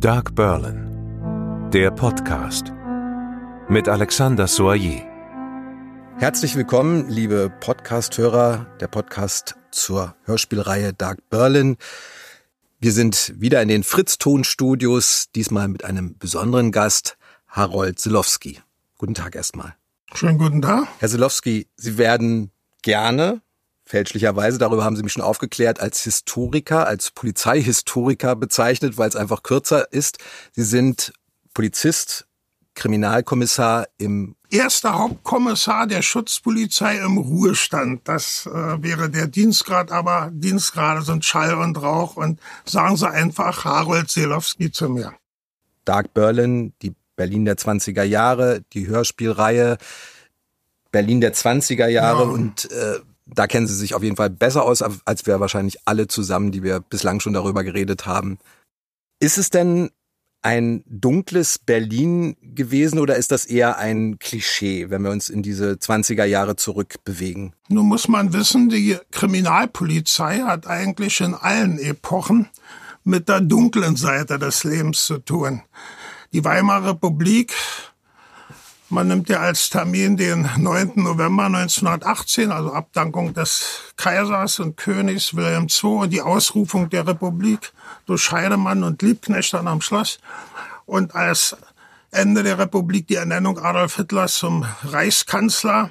Dark Berlin, der Podcast mit Alexander Soyer. Herzlich willkommen, liebe Podcast-Hörer, der Podcast zur Hörspielreihe Dark Berlin. Wir sind wieder in den Fritz-Ton-Studios, diesmal mit einem besonderen Gast, Harold Silowski. Guten Tag erstmal. Schönen guten Tag. Herr Silowski, Sie werden gerne fälschlicherweise, darüber haben Sie mich schon aufgeklärt, als Historiker, als Polizeihistoriker bezeichnet, weil es einfach kürzer ist. Sie sind Polizist, Kriminalkommissar im Erster Hauptkommissar der Schutzpolizei im Ruhestand. Das äh, wäre der Dienstgrad, aber Dienstgrade sind Schall und Rauch und sagen Sie einfach Harold Selowski zu mir. Dark Berlin, die Berlin der 20er Jahre, die Hörspielreihe Berlin der 20er Jahre ja. und äh, da kennen Sie sich auf jeden Fall besser aus, als wir wahrscheinlich alle zusammen, die wir bislang schon darüber geredet haben. Ist es denn ein dunkles Berlin gewesen oder ist das eher ein Klischee, wenn wir uns in diese 20er Jahre zurückbewegen? Nun muss man wissen, die Kriminalpolizei hat eigentlich in allen Epochen mit der dunklen Seite des Lebens zu tun. Die Weimarer Republik man nimmt ja als Termin den 9. November 1918, also Abdankung des Kaisers und Königs Wilhelm II und die Ausrufung der Republik durch Scheidemann und Liebknecht dann am Schloss. Und als Ende der Republik die Ernennung Adolf Hitlers zum Reichskanzler.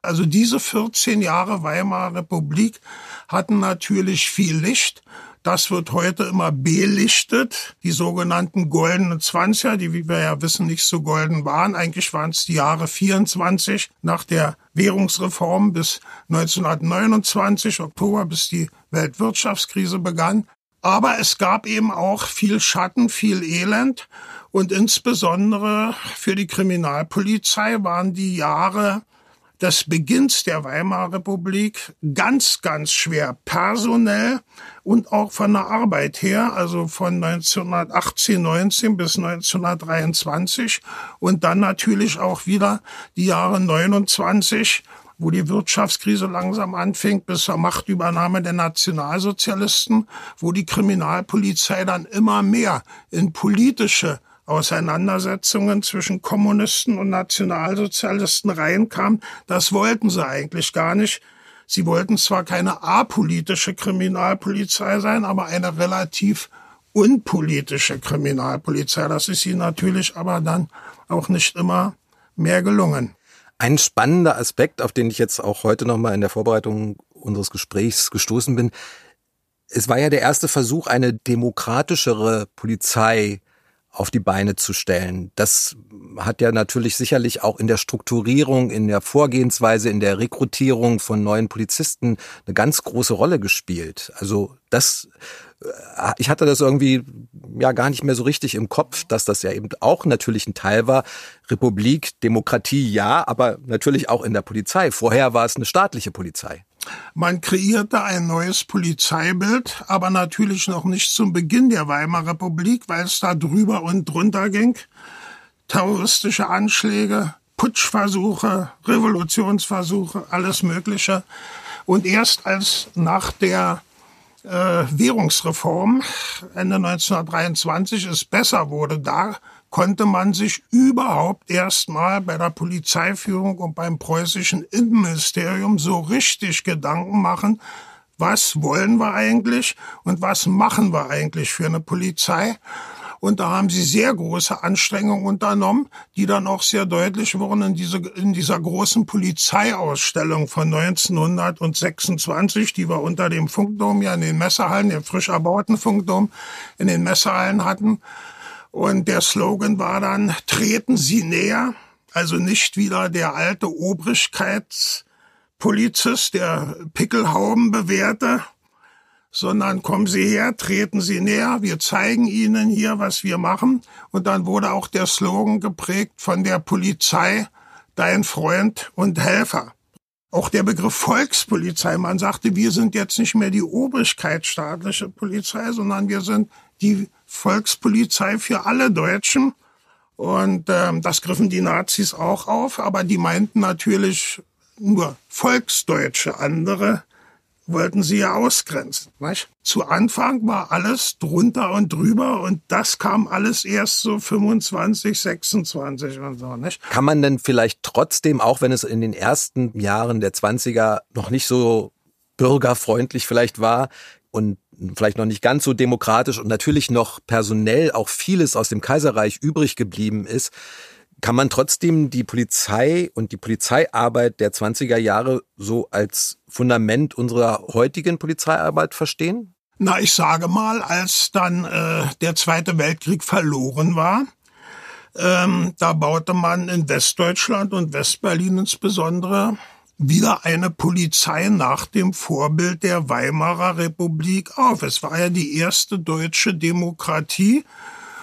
Also diese 14 Jahre Weimarer Republik hatten natürlich viel Licht das wird heute immer belichtet. Die sogenannten goldenen Zwanziger, die, wie wir ja wissen, nicht so golden waren. Eigentlich waren es die Jahre 24 nach der Währungsreform bis 1929, Oktober, bis die Weltwirtschaftskrise begann. Aber es gab eben auch viel Schatten, viel Elend. Und insbesondere für die Kriminalpolizei waren die Jahre des Beginns der Weimarer Republik ganz, ganz schwer personell und auch von der Arbeit her, also von 1918, 19 bis 1923 und dann natürlich auch wieder die Jahre 29 wo die Wirtschaftskrise langsam anfing, bis zur Machtübernahme der Nationalsozialisten, wo die Kriminalpolizei dann immer mehr in politische Auseinandersetzungen zwischen Kommunisten und Nationalsozialisten reinkam. Das wollten sie eigentlich gar nicht. Sie wollten zwar keine apolitische Kriminalpolizei sein, aber eine relativ unpolitische Kriminalpolizei. Das ist ihnen natürlich aber dann auch nicht immer mehr gelungen. Ein spannender Aspekt, auf den ich jetzt auch heute nochmal in der Vorbereitung unseres Gesprächs gestoßen bin, es war ja der erste Versuch, eine demokratischere Polizei auf die Beine zu stellen. Das hat ja natürlich sicherlich auch in der Strukturierung, in der Vorgehensweise, in der Rekrutierung von neuen Polizisten eine ganz große Rolle gespielt. Also das, äh, ich hatte das irgendwie ja gar nicht mehr so richtig im Kopf, dass das ja eben auch natürlich ein Teil war. Republik, Demokratie, ja, aber natürlich auch in der Polizei. Vorher war es eine staatliche Polizei. Man kreierte ein neues Polizeibild, aber natürlich noch nicht zum Beginn der Weimarer Republik, weil es da drüber und drunter ging. Terroristische Anschläge, Putschversuche, Revolutionsversuche, alles Mögliche. Und erst als nach der äh, Währungsreform Ende 1923 es besser wurde, da konnte man sich überhaupt erstmal bei der Polizeiführung und beim preußischen Innenministerium so richtig Gedanken machen, was wollen wir eigentlich und was machen wir eigentlich für eine Polizei. Und da haben sie sehr große Anstrengungen unternommen, die dann auch sehr deutlich wurden in, diese, in dieser großen Polizeiausstellung von 1926, die wir unter dem Funkdom ja in den Messerhallen, dem frisch erbauten Funkdom in den Messerhallen hatten. Und der Slogan war dann, treten Sie näher, also nicht wieder der alte Obrigkeitspolizist, der Pickelhauben bewährte, sondern kommen Sie her, treten Sie näher, wir zeigen Ihnen hier, was wir machen. Und dann wurde auch der Slogan geprägt von der Polizei, dein Freund und Helfer. Auch der Begriff Volkspolizei, man sagte, wir sind jetzt nicht mehr die obrigkeitsstaatliche Polizei, sondern wir sind die Volkspolizei für alle Deutschen. Und ähm, das griffen die Nazis auch auf, aber die meinten natürlich nur Volksdeutsche. Andere wollten sie ja ausgrenzen. Weißt? Zu Anfang war alles drunter und drüber und das kam alles erst so 25, 26 und so. Nicht? Kann man denn vielleicht trotzdem, auch wenn es in den ersten Jahren der 20er noch nicht so bürgerfreundlich vielleicht war und vielleicht noch nicht ganz so demokratisch und natürlich noch personell auch vieles aus dem Kaiserreich übrig geblieben ist, kann man trotzdem die Polizei und die Polizeiarbeit der 20er Jahre so als Fundament unserer heutigen Polizeiarbeit verstehen? Na, ich sage mal, als dann äh, der Zweite Weltkrieg verloren war, ähm, da baute man in Westdeutschland und Westberlin insbesondere wieder eine Polizei nach dem Vorbild der Weimarer Republik auf. Es war ja die erste deutsche Demokratie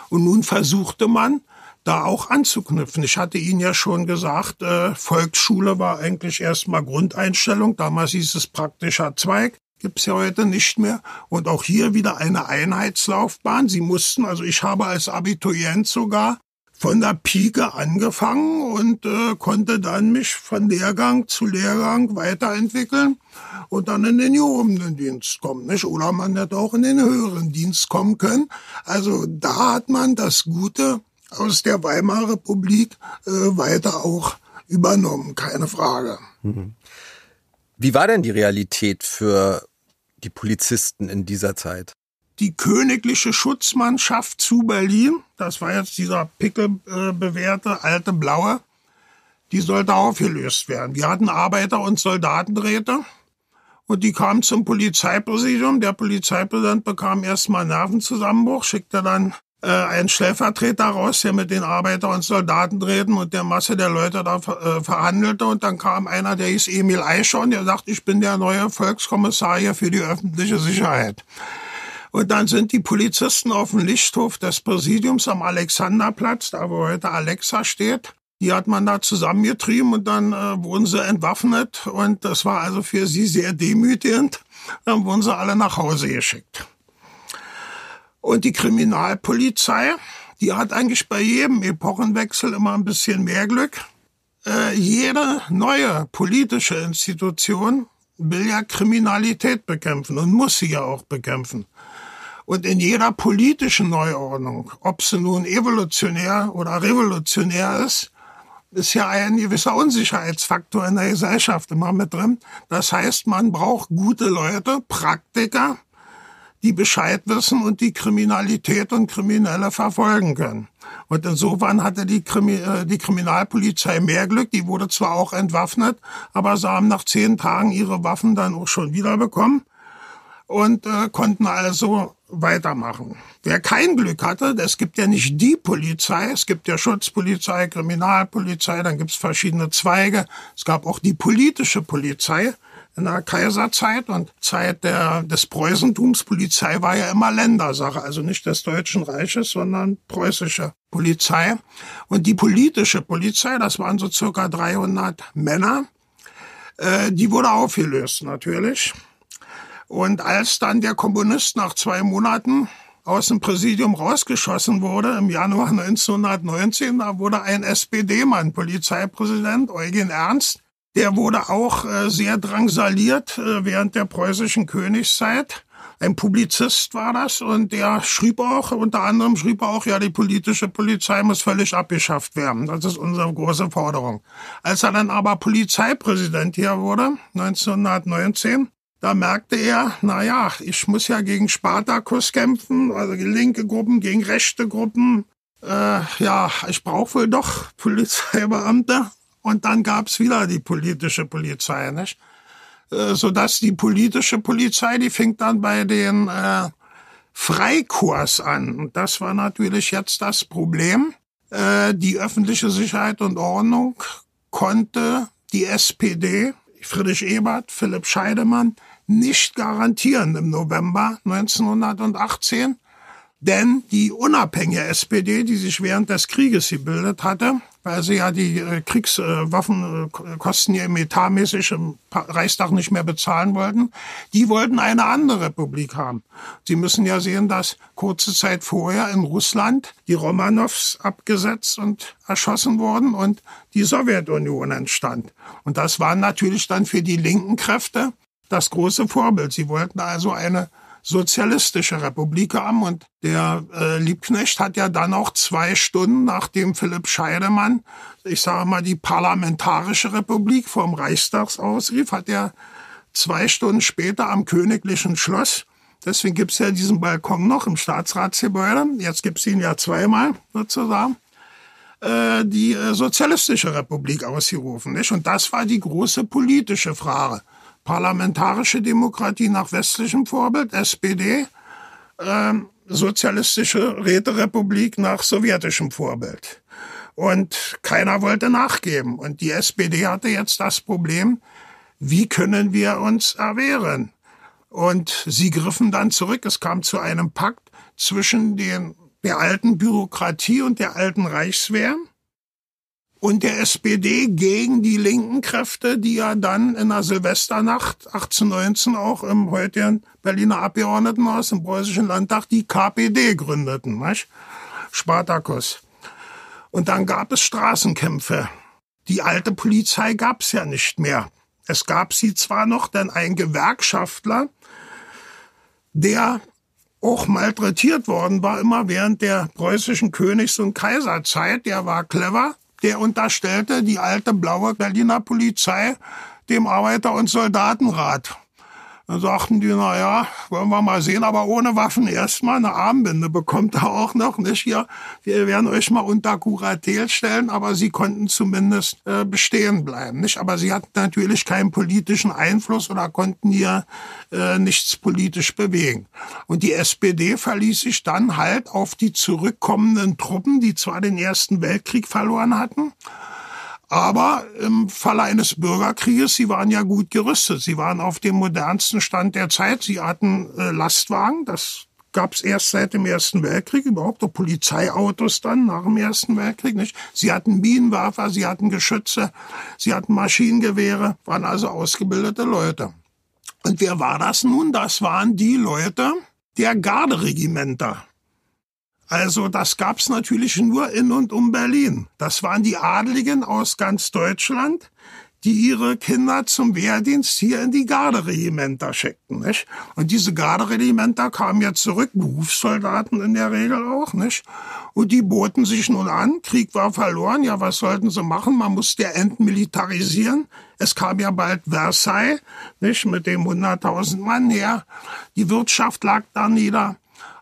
und nun versuchte man, da auch anzuknüpfen. Ich hatte Ihnen ja schon gesagt, äh, Volksschule war eigentlich erstmal Grundeinstellung. Damals hieß es praktischer Zweig. Gibt's ja heute nicht mehr. Und auch hier wieder eine Einheitslaufbahn. Sie mussten, also ich habe als Abiturient sogar von der Pike angefangen und äh, konnte dann mich von Lehrgang zu Lehrgang weiterentwickeln und dann in den gehobenen Dienst kommen. Nicht? Oder man hätte auch in den höheren Dienst kommen können. Also da hat man das Gute aus der Weimarer Republik äh, weiter auch übernommen, keine Frage. Mhm. Wie war denn die Realität für die Polizisten in dieser Zeit? Die königliche Schutzmannschaft zu Berlin, das war jetzt dieser pickelbewehrte alte Blaue, die sollte aufgelöst werden. Wir hatten Arbeiter- und Soldatenräte und die kamen zum Polizeipräsidium. Der Polizeipräsident bekam erstmal Nervenzusammenbruch, schickte dann äh, einen Stellvertreter raus, der mit den Arbeiter- und Soldatenräten und der Masse der Leute da äh, verhandelte. Und dann kam einer, der hieß Emil Eichhorn, der sagt, ich bin der neue Volkskommissar hier für die öffentliche Sicherheit. Und dann sind die Polizisten auf dem Lichthof des Präsidiums am Alexanderplatz, da wo heute Alexa steht. Die hat man da zusammengetrieben und dann äh, wurden sie entwaffnet und das war also für sie sehr demütigend. Dann wurden sie alle nach Hause geschickt. Und die Kriminalpolizei, die hat eigentlich bei jedem Epochenwechsel immer ein bisschen mehr Glück. Äh, jede neue politische Institution will ja Kriminalität bekämpfen und muss sie ja auch bekämpfen. Und in jeder politischen Neuordnung, ob sie nun evolutionär oder revolutionär ist, ist ja ein gewisser Unsicherheitsfaktor in der Gesellschaft immer mit drin. Das heißt, man braucht gute Leute, Praktiker, die Bescheid wissen und die Kriminalität und Kriminelle verfolgen können. Und insofern hatte die, Krimi äh, die Kriminalpolizei mehr Glück. Die wurde zwar auch entwaffnet, aber sie haben nach zehn Tagen ihre Waffen dann auch schon wiederbekommen und äh, konnten also weitermachen. Wer kein Glück hatte, es gibt ja nicht die Polizei, es gibt ja Schutzpolizei, Kriminalpolizei, dann gibt es verschiedene Zweige. Es gab auch die politische Polizei in der Kaiserzeit und Zeit der, des Preußentums. Polizei war ja immer Ländersache, also nicht des Deutschen Reiches, sondern preußische Polizei. Und die politische Polizei, das waren so circa 300 Männer, äh, die wurde aufgelöst natürlich. Und als dann der Kommunist nach zwei Monaten aus dem Präsidium rausgeschossen wurde, im Januar 1919, da wurde ein SPD-Mann Polizeipräsident, Eugen Ernst. Der wurde auch äh, sehr drangsaliert äh, während der preußischen Königszeit. Ein Publizist war das und der schrieb auch, unter anderem schrieb er auch, ja, die politische Polizei muss völlig abgeschafft werden. Das ist unsere große Forderung. Als er dann aber Polizeipräsident hier wurde, 1919, da merkte er, na ja, ich muss ja gegen Spartakus kämpfen, also linke Gruppen, gegen rechte Gruppen. Äh, ja, ich brauche wohl doch Polizeibeamte. Und dann gab's wieder die politische Polizei, nicht? Äh, sodass die politische Polizei, die fing dann bei den äh, Freikorps an. Und das war natürlich jetzt das Problem. Äh, die öffentliche Sicherheit und Ordnung konnte die SPD, Friedrich Ebert, Philipp Scheidemann, nicht garantieren im November 1918, denn die unabhängige SPD, die sich während des Krieges gebildet hatte, weil sie ja die äh, Kriegswaffenkosten äh, hier etatmäßig im Reichstag nicht mehr bezahlen wollten, die wollten eine andere Republik haben. Sie müssen ja sehen, dass kurze Zeit vorher in Russland die Romanows abgesetzt und erschossen wurden und die Sowjetunion entstand. Und das waren natürlich dann für die linken Kräfte das große Vorbild. Sie wollten also eine sozialistische Republik haben. Und der äh, Liebknecht hat ja dann auch zwei Stunden, nachdem Philipp Scheidemann, ich sage mal, die Parlamentarische Republik vom Reichstag ausrief, hat er zwei Stunden später am Königlichen Schloss, deswegen gibt's ja diesen Balkon noch im Staatsratsgebäude, jetzt gibt's ihn ja zweimal sozusagen, äh, die äh, Sozialistische Republik ausgerufen. Nicht? Und das war die große politische Frage parlamentarische Demokratie nach westlichem Vorbild, SPD, äh, sozialistische Räterepublik nach sowjetischem Vorbild. Und keiner wollte nachgeben. Und die SPD hatte jetzt das Problem, wie können wir uns erwehren? Und sie griffen dann zurück. Es kam zu einem Pakt zwischen den, der alten Bürokratie und der alten Reichswehr und der SPD gegen die linken Kräfte, die ja dann in der Silvesternacht 1819 auch im heutigen Berliner Abgeordnetenhaus im Preußischen Landtag die KPD gründeten, nicht? Spartakus. Und dann gab es Straßenkämpfe. Die alte Polizei gab es ja nicht mehr. Es gab sie zwar noch, denn ein Gewerkschaftler, der auch malträtiert worden war, immer während der preußischen Königs- und Kaiserzeit, der war clever, der unterstellte die alte blaue Berliner Polizei dem Arbeiter- und Soldatenrat. Dann sagten die, na ja, wollen wir mal sehen, aber ohne Waffen erstmal eine Armbinde bekommt er auch noch, nicht hier. Wir werden euch mal unter Kuratel stellen, aber sie konnten zumindest äh, bestehen bleiben, nicht? Aber sie hatten natürlich keinen politischen Einfluss oder konnten hier äh, nichts politisch bewegen. Und die SPD verließ sich dann halt auf die zurückkommenden Truppen, die zwar den Ersten Weltkrieg verloren hatten, aber im Falle eines Bürgerkrieges, sie waren ja gut gerüstet. Sie waren auf dem modernsten Stand der Zeit. Sie hatten äh, Lastwagen, das gab es erst seit dem Ersten Weltkrieg, überhaupt auch Polizeiautos dann nach dem Ersten Weltkrieg. Nicht? Sie hatten Minenwerfer, sie hatten Geschütze, sie hatten Maschinengewehre, waren also ausgebildete Leute. Und wer war das nun? Das waren die Leute der Garderegimenter. Also das gab's natürlich nur in und um Berlin. Das waren die Adligen aus ganz Deutschland, die ihre Kinder zum Wehrdienst hier in die Garderegimenter schickten. Nicht? Und diese Garderegimenter kamen ja zurück, Berufssoldaten in der Regel auch. Nicht? Und die boten sich nun an, Krieg war verloren, ja was sollten sie machen? Man musste ja entmilitarisieren. Es kam ja bald Versailles, nicht? mit dem 100.000 Mann her. Die Wirtschaft lag da nieder.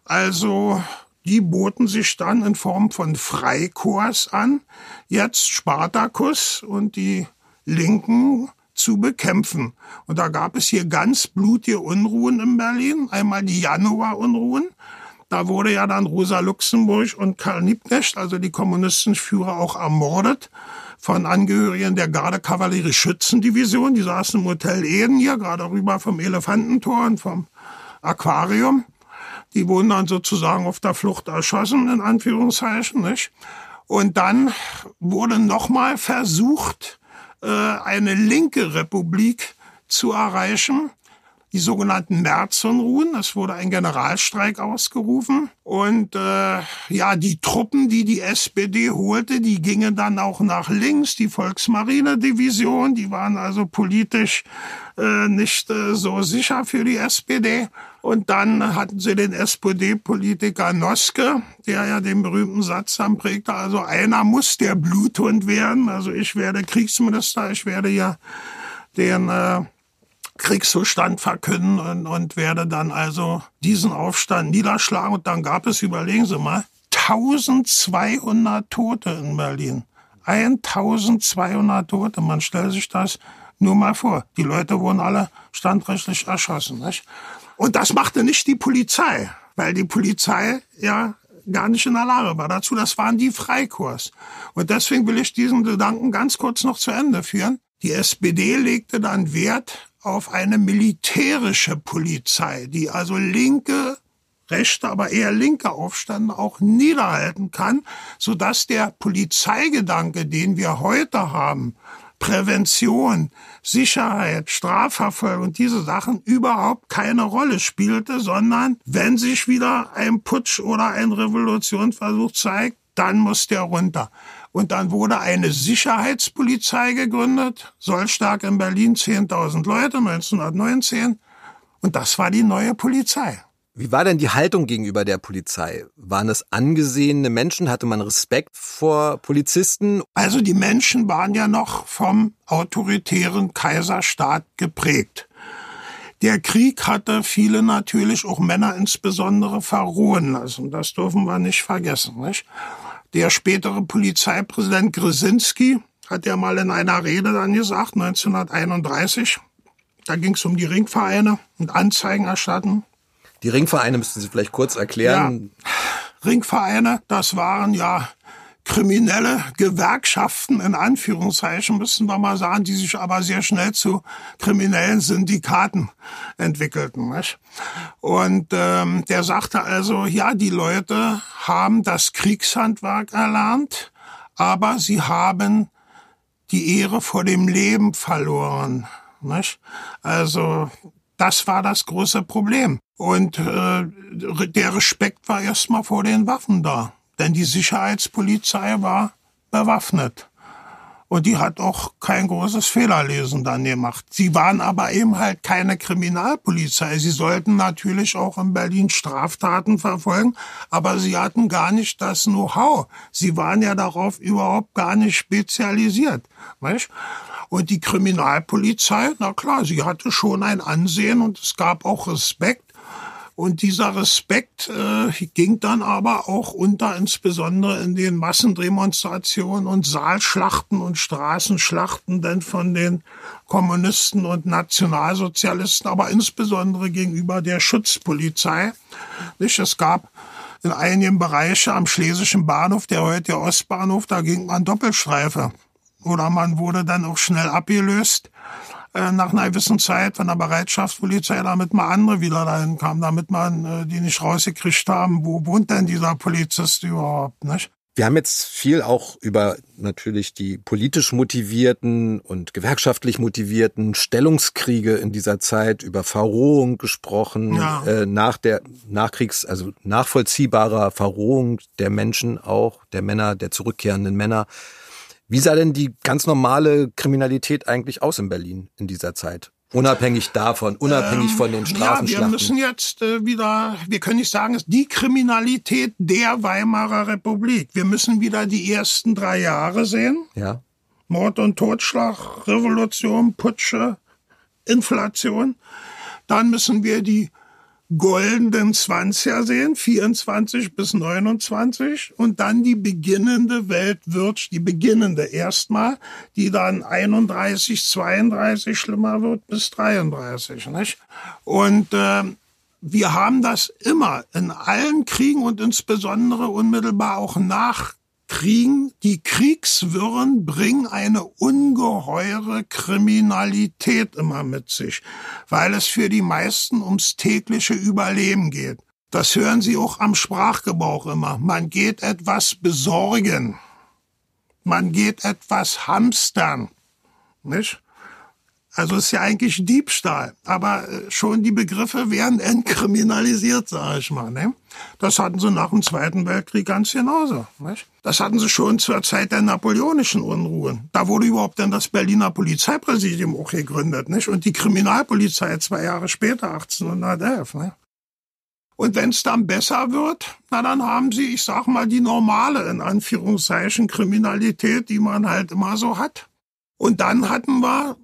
Also die boten sich dann in Form von Freikorps an, jetzt Spartakus und die Linken zu bekämpfen. Und da gab es hier ganz blutige Unruhen in Berlin. Einmal die Januarunruhen. Da wurde ja dann Rosa Luxemburg und Karl Liebknecht, also die Kommunistenführer, auch ermordet von Angehörigen der Gardekavallerie Schützendivision. Die saßen im Hotel Eden hier, gerade rüber vom Elefantentor und vom Aquarium. Die wurden dann sozusagen auf der Flucht erschossen, in Anführungszeichen. Nicht? Und dann wurde nochmal versucht, äh, eine linke Republik zu erreichen die sogenannten Märzunruhen. Es wurde ein Generalstreik ausgerufen. Und äh, ja, die Truppen, die die SPD holte, die gingen dann auch nach links. Die Volksmarine-Division, die waren also politisch äh, nicht äh, so sicher für die SPD. Und dann hatten sie den SPD-Politiker Noske, der ja den berühmten Satz dann prägte, also einer muss der Bluthund werden. Also ich werde Kriegsminister, ich werde ja den äh, Kriegszustand verkünden und, und werde dann also diesen Aufstand niederschlagen. Und dann gab es, überlegen Sie mal, 1200 Tote in Berlin. 1200 Tote. Man stellt sich das nur mal vor. Die Leute wurden alle standrechtlich erschossen. Nicht? Und das machte nicht die Polizei, weil die Polizei ja gar nicht in der Lage war dazu. Das waren die Freikorps. Und deswegen will ich diesen Gedanken ganz kurz noch zu Ende führen. Die SPD legte dann Wert auf eine militärische Polizei, die also linke, rechte, aber eher linke Aufstände auch niederhalten kann, so dass der Polizeigedanke, den wir heute haben, Prävention, Sicherheit, Strafverfolgung diese Sachen überhaupt keine Rolle spielte, sondern wenn sich wieder ein Putsch oder ein Revolutionsversuch zeigt, dann muss der runter. Und dann wurde eine Sicherheitspolizei gegründet, Sollstark in Berlin, 10.000 Leute, 1919. Und das war die neue Polizei. Wie war denn die Haltung gegenüber der Polizei? Waren es angesehene Menschen? Hatte man Respekt vor Polizisten? Also die Menschen waren ja noch vom autoritären Kaiserstaat geprägt. Der Krieg hatte viele natürlich, auch Männer insbesondere, verrohen lassen. Das dürfen wir nicht vergessen. Nicht? Der spätere Polizeipräsident Grzinski hat ja mal in einer Rede dann gesagt, 1931, da ging es um die Ringvereine und Anzeigen erstatten. Die Ringvereine müssten Sie vielleicht kurz erklären. Ja, Ringvereine, das waren ja kriminelle Gewerkschaften in Anführungszeichen, müssten wir mal sagen, die sich aber sehr schnell zu kriminellen Syndikaten entwickelten. Nicht? Und ähm, der sagte also, ja, die Leute haben das Kriegshandwerk erlernt, aber sie haben die Ehre vor dem Leben verloren. Nicht? Also das war das große Problem. Und äh, der Respekt war erstmal vor den Waffen da. Denn die Sicherheitspolizei war bewaffnet. Und die hat auch kein großes Fehlerlesen dann gemacht. Sie waren aber eben halt keine Kriminalpolizei. Sie sollten natürlich auch in Berlin Straftaten verfolgen, aber sie hatten gar nicht das Know-how. Sie waren ja darauf überhaupt gar nicht spezialisiert. Weißt? Und die Kriminalpolizei, na klar, sie hatte schon ein Ansehen und es gab auch Respekt. Und dieser Respekt äh, ging dann aber auch unter, insbesondere in den Massendemonstrationen und Saalschlachten und Straßenschlachten denn von den Kommunisten und Nationalsozialisten, aber insbesondere gegenüber der Schutzpolizei. Nicht? Es gab in einigen Bereichen am Schlesischen Bahnhof, der heute Ostbahnhof, da ging man Doppelstreife. Oder man wurde dann auch schnell abgelöst äh, nach einer gewissen Zeit von der Bereitschaftspolizei, damit mal andere wieder dahin kamen, damit man äh, die nicht rausgekriegt haben, wo wohnt denn dieser Polizist überhaupt, nicht? Wir haben jetzt viel auch über natürlich die politisch motivierten und gewerkschaftlich motivierten Stellungskriege in dieser Zeit, über Verrohung gesprochen, ja. äh, nach der Nachkriegs-, also nachvollziehbarer Verrohung der Menschen auch, der Männer, der zurückkehrenden Männer. Wie sah denn die ganz normale Kriminalität eigentlich aus in Berlin in dieser Zeit? Unabhängig davon, unabhängig ähm, von den Straßenschlachten. Ja, wir müssen jetzt äh, wieder, wir können nicht sagen, es ist die Kriminalität der Weimarer Republik. Wir müssen wieder die ersten drei Jahre sehen. Ja. Mord und Totschlag, Revolution, Putsche, Inflation. Dann müssen wir die goldenen 20er sehen, 24 bis 29 und dann die beginnende Weltwirtschaft, die beginnende erstmal, die dann 31, 32 schlimmer wird bis 33, nicht? Und äh, wir haben das immer in allen Kriegen und insbesondere unmittelbar auch nach Kriegen, die Kriegswirren bringen eine ungeheure Kriminalität immer mit sich, weil es für die meisten ums tägliche Überleben geht. Das hören Sie auch am Sprachgebrauch immer. Man geht etwas besorgen. Man geht etwas hamstern. Nicht? Also ist ja eigentlich Diebstahl, aber äh, schon die Begriffe werden entkriminalisiert, sage ich mal. Ne? Das hatten sie nach dem Zweiten Weltkrieg ganz genauso. Nicht? Das hatten sie schon zur Zeit der napoleonischen Unruhen. Da wurde überhaupt dann das Berliner Polizeipräsidium auch gegründet, nicht? Und die Kriminalpolizei zwei Jahre später, 1811. Ne? Und wenn es dann besser wird, na dann haben sie, ich sag mal, die normale in Anführungszeichen Kriminalität, die man halt immer so hat. Und dann hatten wir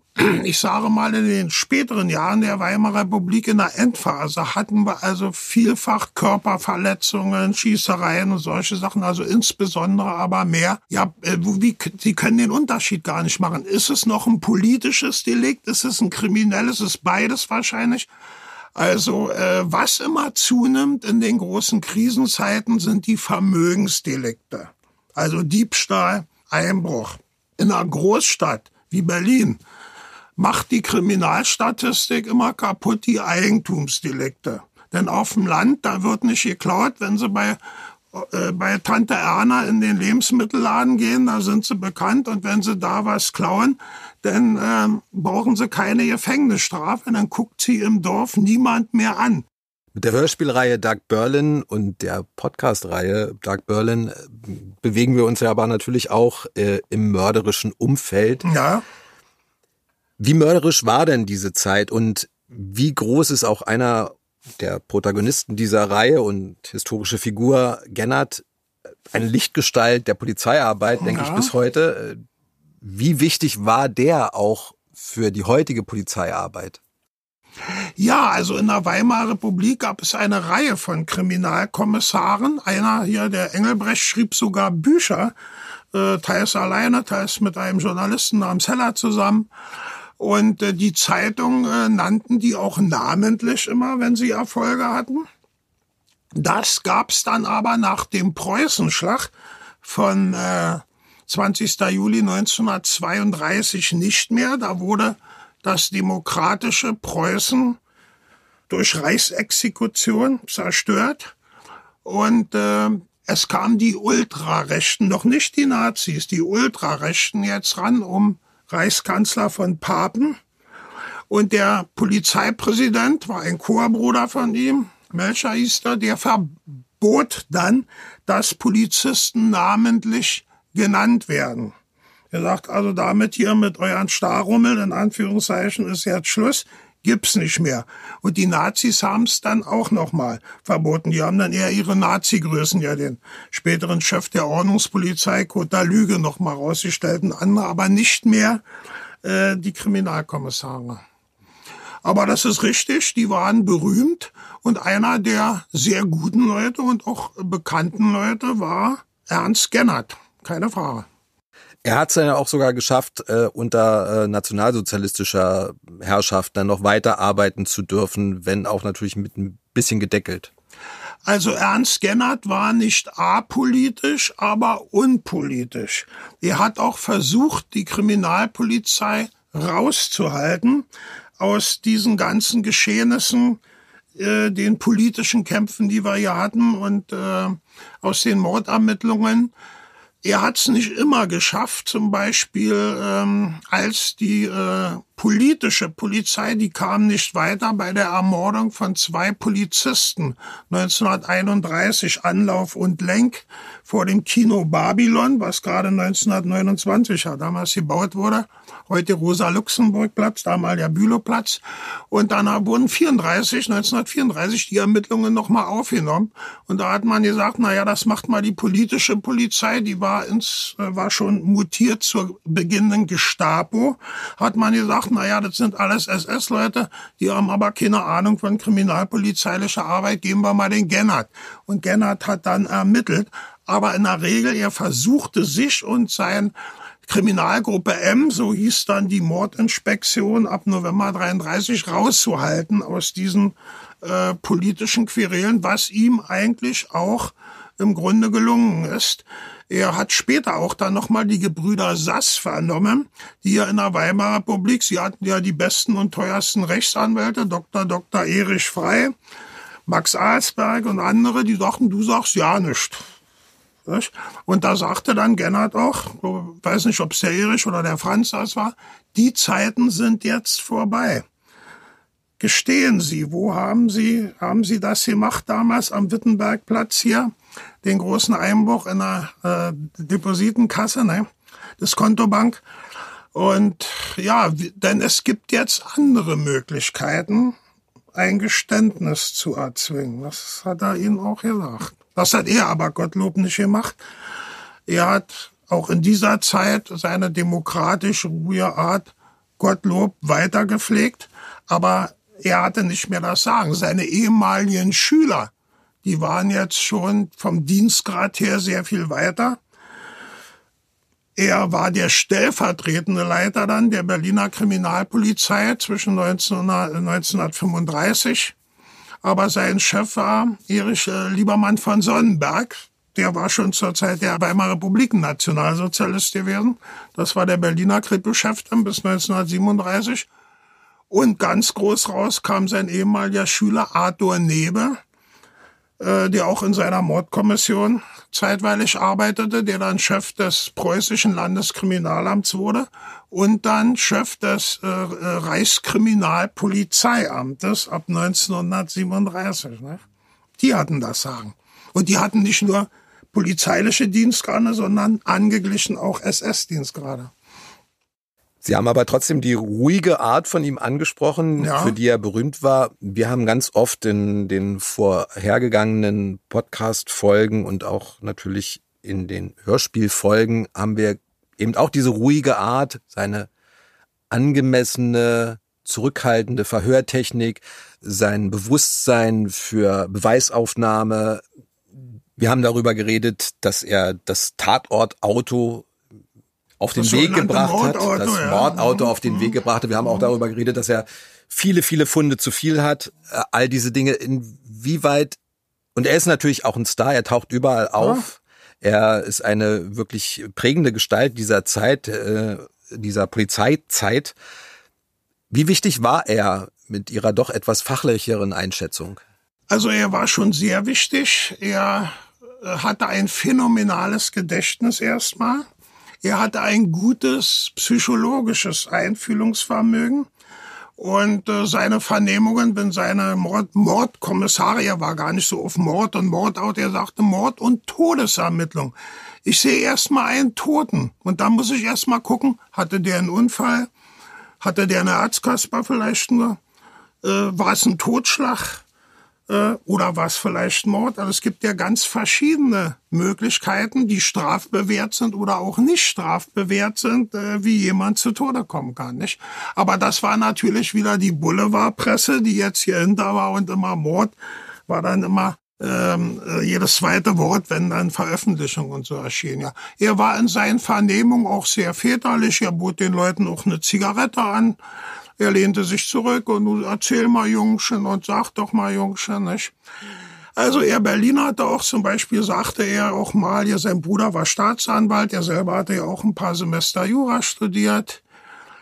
ich sage mal, in den späteren Jahren der Weimarer Republik in der Endphase hatten wir also vielfach Körperverletzungen, Schießereien und solche Sachen, also insbesondere aber mehr. Ja, äh, wie, Sie können den Unterschied gar nicht machen. Ist es noch ein politisches Delikt? Ist es ein kriminelles? Ist beides wahrscheinlich? Also äh, was immer zunimmt in den großen Krisenzeiten sind die Vermögensdelikte. Also Diebstahl, Einbruch. In einer Großstadt wie Berlin macht die Kriminalstatistik immer kaputt die Eigentumsdelikte. Denn auf dem Land, da wird nicht geklaut, wenn sie bei äh, bei Tante Erna in den Lebensmittelladen gehen, da sind sie bekannt und wenn sie da was klauen, dann äh, brauchen sie keine Gefängnisstrafe, dann guckt sie im Dorf niemand mehr an. Mit der Hörspielreihe Doug Berlin und der Podcast-Reihe Doug Berlin äh, bewegen wir uns ja aber natürlich auch äh, im mörderischen Umfeld. Ja. Wie mörderisch war denn diese Zeit und wie groß ist auch einer der Protagonisten dieser Reihe und historische Figur Gennard, eine Lichtgestalt der Polizeiarbeit, denke Ja. ich bis heute. Wie wichtig war der auch für die heutige Polizeiarbeit? Ja, also in der Weimarer Republik gab es eine Reihe von Kriminalkommissaren. Einer hier, der Engelbrecht, schrieb sogar Bücher, äh, teils alleine, teils mit einem Journalisten namens Heller zusammen. Und äh, die Zeitung äh, nannten die auch namentlich immer, wenn sie Erfolge hatten. Das gab's dann aber nach dem Preußenschlag von äh, 20. Juli 1932 nicht mehr. Da wurde das demokratische Preußen durch Reichsexekution zerstört. Und äh, es kamen die Ultrarechten, noch nicht die Nazis, die Ultrarechten jetzt ran um Reichskanzler von Papen. Und der Polizeipräsident war ein Chorbruder von ihm, Melcher hieß er, der verbot dann, dass Polizisten namentlich genannt werden. Er sagt also damit hier mit euren Starrummel, in Anführungszeichen, ist jetzt Schluss, gibt's nicht mehr. Und die Nazis haben's dann auch nochmal verboten. Die haben dann eher ihre Nazi-Größen, ja den späteren Chef der Ordnungspolizei, Kota Lüge, nochmal rausgestellt, und andere, aber nicht mehr äh, die Kriminalkommissare. Aber das ist richtig, die waren berühmt und einer der sehr guten Leute und auch bekannten Leute war Ernst Gennert. Keine Frage. Er hat es ja auch sogar geschafft, äh, unter äh, nationalsozialistischer Herrschaft dann noch weiter arbeiten zu dürfen, wenn auch natürlich mit ein bisschen gedeckelt. Also Ernst Gennert war nicht apolitisch, aber unpolitisch. Er hat auch versucht, die Kriminalpolizei rauszuhalten aus diesen ganzen Geschehnissen, äh, den politischen Kämpfen, die wir hier hatten und äh, aus den Mordermittlungen. Er hat es nicht immer geschafft, zum Beispiel ähm, als die äh, politische Polizei, die kam nicht weiter bei der Ermordung von zwei Polizisten 1931 Anlauf und Lenk vor dem Kino Babylon, was gerade 1929 ja damals gebaut wurde, heute Rosa-Luxemburg-Platz, damals der Bülowplatz. Und dann wurden 34, 1934 die Ermittlungen nochmal aufgenommen. Und da hat man gesagt, na ja, das macht mal die politische Polizei, die war ins, äh, war schon mutiert zur beginnenden Gestapo. Hat man gesagt, na ja, das sind alles SS-Leute, die haben aber keine Ahnung von kriminalpolizeilicher Arbeit, geben wir mal den Gennert. Und Gennert hat dann ermittelt. Aber in der Regel, er versuchte sich und sein Kriminalgruppe M, so hieß dann die Mordinspektion ab November 33, rauszuhalten aus diesen äh, politischen Querelen, was ihm eigentlich auch im Grunde gelungen ist. Er hat später auch dann nochmal die Gebrüder Sass vernommen, die ja in der Weimarer Republik, sie hatten ja die besten und teuersten Rechtsanwälte, Dr. Dr. Erich Frei, Max Alsberg und andere, die sagten, du sagst ja nicht. Nicht? Und da sagte dann Gennard auch, weiß nicht, ob es der Erich oder der Franz das war, die Zeiten sind jetzt vorbei. Gestehen Sie, wo haben Sie, haben Sie das gemacht damals am Wittenbergplatz hier? Den großen Einbruch in der äh, Depositenkasse, ne? Das Kontobank. Und ja, denn es gibt jetzt andere Möglichkeiten, ein Geständnis zu erzwingen. Das hat er Ihnen auch gesagt. Das hat er aber Gottlob nicht gemacht. Er hat auch in dieser Zeit seine demokratisch ruhige Art Gottlob weitergepflegt, aber er hatte nicht mehr das Sagen. Seine ehemaligen Schüler, die waren jetzt schon vom Dienstgrad her sehr viel weiter. Er war der stellvertretende Leiter dann der Berliner Kriminalpolizei zwischen 1900, 1935 aber sein Chef war Erich äh, Liebermann von Sonnenberg. Der war schon zur Zeit der Weimarer Republik Nationalsozialist gewesen. Das war der Berliner Kripo-Chef dann bis 1937. Und ganz groß raus kam sein ehemaliger Schüler Arthur Nebe, äh, der auch in seiner Mordkommission zeitweilig arbeitete, der dann Chef des preußischen Landeskriminalamts wurde und dann Chef des äh, Reichskriminalpolizeiamtes ab 1937. Ne? Die hatten das Sagen. Und die hatten nicht nur polizeiliche Dienstgrade, sondern angeglichen auch SS-Dienstgrade. Sie haben aber trotzdem die ruhige Art von ihm angesprochen, ja. für die er berühmt war. Wir haben ganz oft in den vorhergegangenen Podcast-Folgen und auch natürlich in den Hörspielfolgen haben wir eben auch diese ruhige Art, seine angemessene, zurückhaltende Verhörtechnik, sein Bewusstsein für Beweisaufnahme. Wir haben darüber geredet, dass er das Tatortauto auf den Weg gebracht hat, das ja. Mordauto auf den mhm. Weg gebracht hat. Wir haben auch darüber geredet, dass er viele, viele Funde zu viel hat. Äh, all diese Dinge, inwieweit, und er ist natürlich auch ein Star, er taucht überall auf. Ja. Er ist eine wirklich prägende Gestalt dieser Zeit, äh, dieser Polizeizeit. Wie wichtig war er mit Ihrer doch etwas fachlicheren Einschätzung? Also er war schon sehr wichtig. Er äh, hatte ein phänomenales Gedächtnis erstmal. Er hatte ein gutes psychologisches Einfühlungsvermögen und äh, seine Vernehmungen, wenn seine Mord, Mordkommissare, er war gar nicht so auf Mord und Mordout, er sagte Mord und Todesermittlung. Ich sehe erstmal einen Toten und dann muss ich erstmal gucken, hatte der einen Unfall, hatte der eine Arztkasper vielleicht nur, äh, war es ein Totschlag? Äh, oder was vielleicht Mord. Also es gibt ja ganz verschiedene Möglichkeiten, die strafbewehrt sind oder auch nicht strafbewehrt sind, äh, wie jemand zu Tode kommen kann. Nicht? Aber das war natürlich wieder die Boulevardpresse, die jetzt hier hinter war und immer Mord war dann immer ähm, äh, jedes zweite Wort, wenn dann Veröffentlichung und so erschien. Ja, er war in seinen Vernehmungen auch sehr väterlich. Er bot den Leuten auch eine Zigarette an. Er lehnte sich zurück und erzähl mal Jungchen und sag doch mal Jungchen, nicht? Also er Berliner hatte auch zum Beispiel, sagte er auch mal, ja, sein Bruder war Staatsanwalt, er selber hatte ja auch ein paar Semester Jura studiert.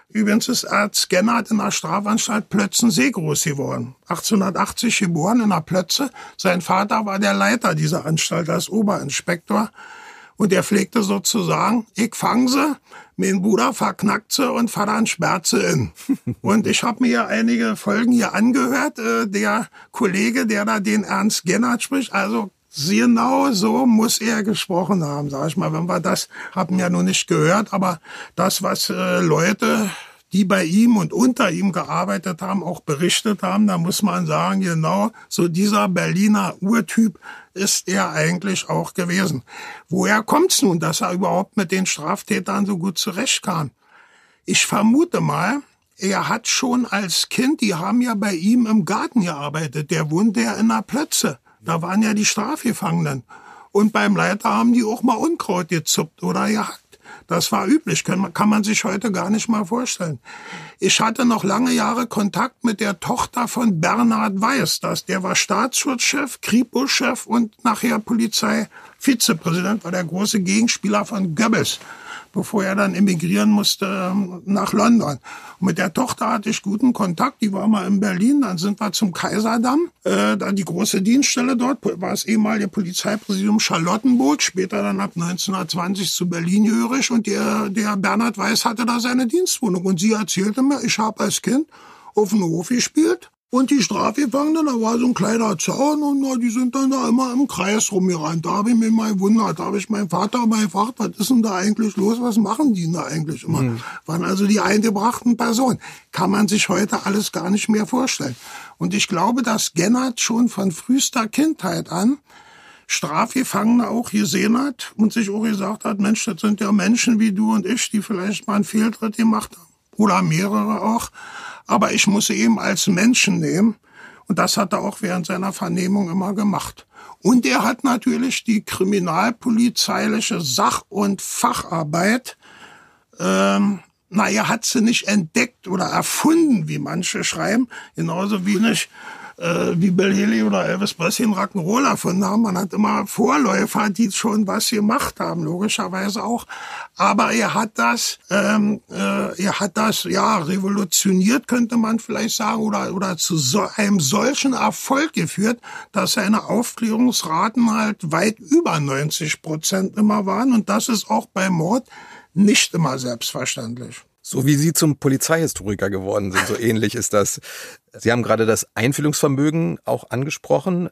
Übrigens ist Arzt Gennard in der Strafanstalt Plötzensee groß geworden. 1880 geboren in der Plötze. Sein Vater war der Leiter dieser Anstalt als Oberinspektor. Und er pflegte sozusagen, ich fang sie, mein Bruder verknackt sie und Vater dann sperrt sie in. Und ich habe mir einige Folgen hier angehört. Äh, der Kollege, der da den Ernst Gennert spricht, also genau so muss er gesprochen haben, sag ich mal. Wenn wir das haben ja noch nicht gehört, aber das, was äh, Leute die bei ihm und unter ihm gearbeitet haben, auch berichtet haben, da muss man sagen, genau so dieser Berliner Urtyp ist er eigentlich auch gewesen. Woher kommt's nun, dass er überhaupt mit den Straftätern so gut zurechtkam? Ich vermute mal, er hat schon als Kind, die haben ja bei ihm im Garten gearbeitet, der wohnte ja in der Plötze. Da waren ja die Strafgefangenen. Und beim Leiter haben die auch mal Unkraut gezuppt oder gehackt. Das war üblich, kann, kann man sich heute gar nicht mal vorstellen. Ich hatte noch lange Jahre Kontakt mit der Tochter von Bernhard Weiß. Das, der war Staatsschutzchef, Kripo-Chef und nachher Polizeivizepräsident, war der große Gegenspieler von Goebbels bevor er dann emigrieren musste ähm, nach London. Und mit der Tochter hatte ich guten Kontakt, die war mal in Berlin, dann sind wir zum Kaiserdamm, äh, dann die große Dienststelle dort, war es ehemalige Polizeipräsidium Charlottenburg, später dann ab 1920 zu Berlin gehörig. Und der, der Bernhard Weiß hatte da seine Dienstwohnung. Und sie erzählte mir, ich habe als Kind auf dem Hof gespielt und die Strafgefangenen, da war so ein kleiner Zaun und na, die sind dann da immer im Kreis rumgerannt. Da habe ich mich mal gewundert, da habe ich meinen Vater mal gefragt, was ist denn da eigentlich los, was machen die denn da eigentlich immer? Mhm. Waren also die eingebrachten Personen. Kann man sich heute alles gar nicht mehr vorstellen. Und ich glaube, dass Gennard schon von frühester Kindheit an Strafgefangene auch gesehen hat und sich auch gesagt hat, Mensch, das sind ja Menschen wie du und ich, die vielleicht mal einen Fehltritt gemacht haben. Oder mehrere auch aber ich muss sie eben als Menschen nehmen. Und das hat er auch während seiner Vernehmung immer gemacht. Und er hat natürlich die kriminalpolizeiliche Sach- und Facharbeit, ähm, na, hat sie nicht entdeckt oder erfunden, wie manche schreiben, genauso wenig äh, wie Bill Haley oder Elvis Presley einen Rock'n'Roll erfunden haben. Man hat immer Vorläufer, die schon was gemacht haben, logischerweise auch. Aber er hat das, ähm, äh, er hat das ja revolutioniert, könnte man vielleicht sagen, oder oder zu so einem solchen Erfolg geführt, dass seine Aufklärungsraten halt weit über 90 Prozent immer waren. Und das ist auch bei Mord nicht immer selbstverständlich. So wie Sie zum Polizeihistoriker geworden sind, so ähnlich ist das. Sie haben gerade das Einfühlungsvermögen auch angesprochen,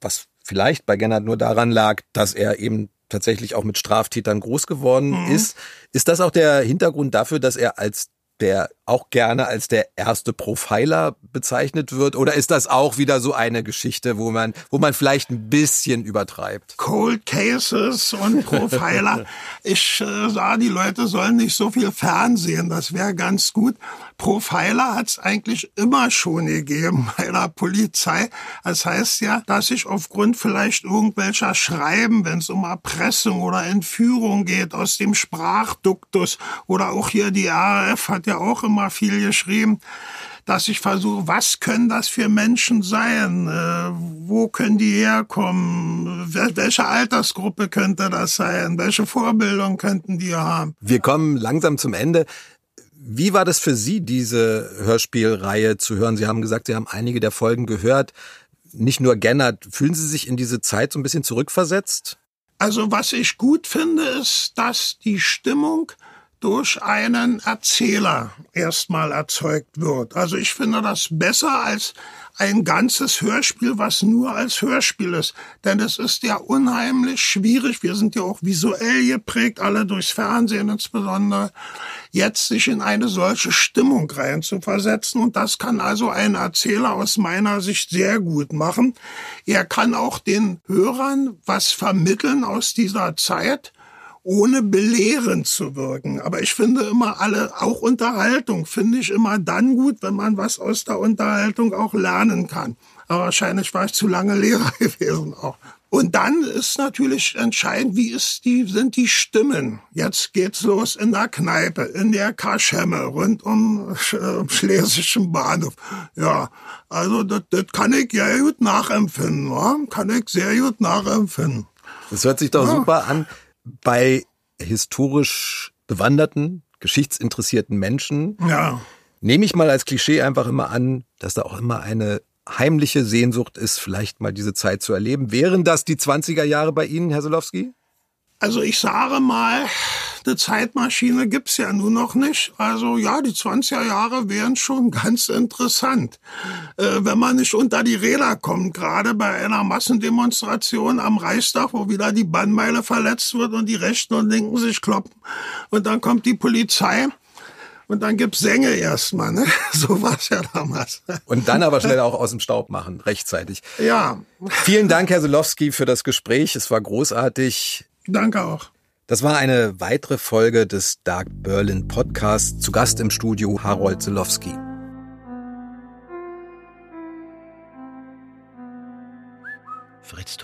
was vielleicht bei Gennard nur daran lag, dass er eben tatsächlich auch mit Straftätern groß geworden mhm. ist. Ist das auch der Hintergrund dafür, dass er als der auch gerne als der erste Profiler bezeichnet wird? Oder ist das auch wieder so eine Geschichte, wo man, wo man vielleicht ein bisschen übertreibt? Cold Cases und Profiler. ich äh, sah, die Leute sollen nicht so viel Fernsehen. Das wäre ganz gut. Profiler hat es eigentlich immer schon gegeben bei der Polizei. Das heißt ja, dass ich aufgrund vielleicht irgendwelcher Schreiben, wenn es um Erpressung oder Entführung geht, aus dem Sprachduktus oder auch hier die RAF hat ja auch immer viel geschrieben, dass ich versuche, was können das für Menschen sein? Äh, wo können die herkommen? Welche Altersgruppe könnte das sein? Welche Vorbildung könnten die haben? Wir kommen langsam zum Ende. Wie war das für Sie, diese Hörspielreihe zu hören? Sie haben gesagt, Sie haben einige der Folgen gehört. Nicht nur Gennert. Fühlen Sie sich in diese Zeit so ein bisschen zurückversetzt? Also was ich gut finde, ist, dass die Stimmung durch einen Erzähler erstmal erzeugt wird. Also ich finde das besser als ein ganzes Hörspiel, was nur als Hörspiel ist. Denn es ist ja unheimlich schwierig. Wir sind ja auch visuell geprägt, alle durchs Fernsehen insbesondere, jetzt sich in eine solche Stimmung rein zu versetzen. Und das kann also ein Erzähler aus meiner Sicht sehr gut machen. Er kann auch den Hörern was vermitteln aus dieser Zeit ohne belehrend zu wirken. Aber ich finde immer alle, auch Unterhaltung, finde ich immer dann gut, wenn man was aus der Unterhaltung auch lernen kann. Aber wahrscheinlich war ich zu lange Lehrer gewesen auch. Und dann ist natürlich entscheidend, wie ist die, sind die Stimmen. Jetzt geht's los in der Kneipe, in der Kaschemme, rund um äh, Schlesischen Bahnhof. Ja, also das, das kann ich sehr gut nachempfinden, wa? kann ich sehr gut nachempfinden. Das hört sich doch ja. super an bei historisch bewanderten, geschichtsinteressierten Menschen ja. nehme ich mal als Klischee einfach immer an, dass da auch immer eine heimliche Sehnsucht ist, vielleicht mal diese Zeit zu erleben. Wären das die 20er Jahre bei Ihnen, Herr Solowski? Also ich sage mal, eine Zeitmaschine gibt's ja nur noch nicht. Also ja, die 20er Jahre wären schon ganz interessant. Äh, wenn man nicht unter die Räder kommt, gerade bei einer Massendemonstration am Reichstag, wo wieder die Bannmeile verletzt wird und die Rechten und Linken sich kloppen. Und dann kommt die Polizei. Und dann gibt's Sänge erstmal, ne? So war's ja damals. Und dann aber schnell auch aus dem Staub machen, rechtzeitig. Ja. Vielen Dank, Herr Solowski, für das Gespräch. Es war großartig. Danke auch. Das war eine weitere Folge des Dark Berlin Podcasts. Zu Gast im Studio Harold Zelowski. Fritz.